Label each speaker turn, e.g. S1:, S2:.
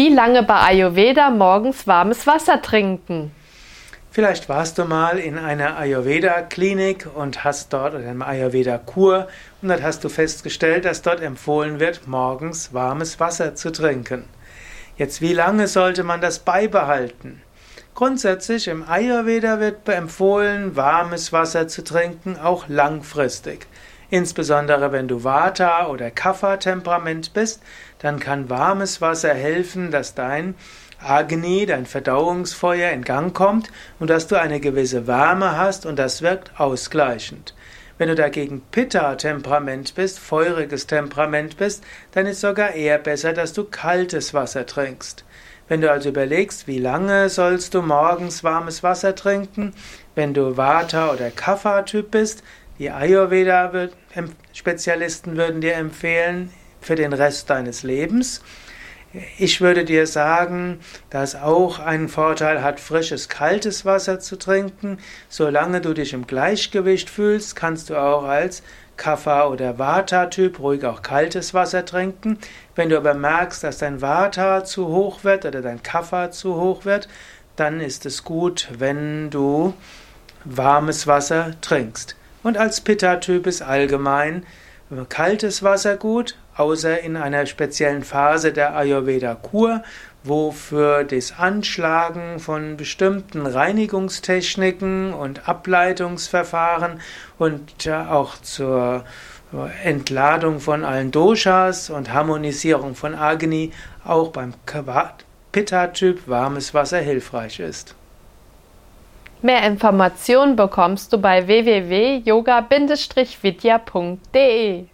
S1: Wie lange bei Ayurveda morgens warmes Wasser trinken?
S2: Vielleicht warst du mal in einer Ayurveda-Klinik und hast dort oder einer Ayurveda-Kur und dort hast du festgestellt, dass dort empfohlen wird, morgens warmes Wasser zu trinken. Jetzt, wie lange sollte man das beibehalten? Grundsätzlich im Ayurveda wird empfohlen, warmes Wasser zu trinken, auch langfristig. Insbesondere wenn du Vata- oder Kapha-Temperament bist, dann kann warmes Wasser helfen, dass dein Agni, dein Verdauungsfeuer, in Gang kommt und dass du eine gewisse Wärme hast und das wirkt ausgleichend. Wenn du dagegen Pitta-Temperament bist, feuriges Temperament bist, dann ist sogar eher besser, dass du kaltes Wasser trinkst. Wenn du also überlegst, wie lange sollst du morgens warmes Wasser trinken, wenn du Vata- oder Kapha-Typ bist, die Ayurveda-Spezialisten würden dir empfehlen, für den Rest deines Lebens. Ich würde dir sagen, dass auch einen Vorteil hat, frisches, kaltes Wasser zu trinken. Solange du dich im Gleichgewicht fühlst, kannst du auch als Kapha- oder Vata-Typ ruhig auch kaltes Wasser trinken. Wenn du aber merkst, dass dein Vata zu hoch wird oder dein Kapha zu hoch wird, dann ist es gut, wenn du warmes Wasser trinkst. Und als Pitta-Typ ist allgemein kaltes Wasser gut, außer in einer speziellen Phase der Ayurveda-Kur, wo für das Anschlagen von bestimmten Reinigungstechniken und Ableitungsverfahren und auch zur Entladung von allen Doshas und Harmonisierung von Agni auch beim Pitta-Typ warmes Wasser hilfreich ist.
S1: Mehr Informationen bekommst du bei www.yoga-vidya.de